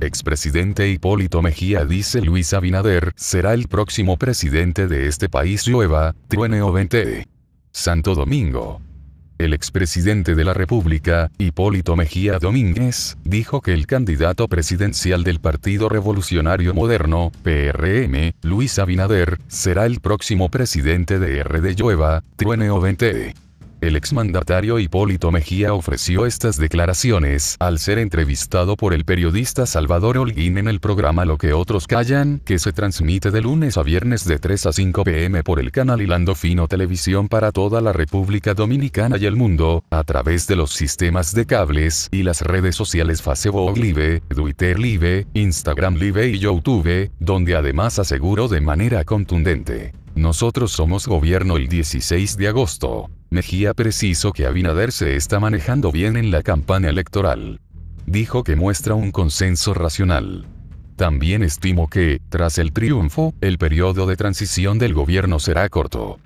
Expresidente Hipólito Mejía dice Luis Abinader será el próximo presidente de este país llueva, truene o vente. Santo Domingo. El expresidente de la República, Hipólito Mejía Domínguez, dijo que el candidato presidencial del Partido Revolucionario Moderno, PRM, Luis Abinader, será el próximo presidente de RD Llueva, truene o vente. El exmandatario Hipólito Mejía ofreció estas declaraciones al ser entrevistado por el periodista Salvador Holguín en el programa Lo que otros callan, que se transmite de lunes a viernes de 3 a 5 pm por el canal Hilando Fino Televisión para toda la República Dominicana y el mundo, a través de los sistemas de cables y las redes sociales Facebook Live, Twitter Live, Instagram Live y YouTube, donde además aseguró de manera contundente. Nosotros somos gobierno el 16 de agosto. Mejía precisó que Abinader se está manejando bien en la campaña electoral. Dijo que muestra un consenso racional. También estimo que, tras el triunfo, el periodo de transición del gobierno será corto.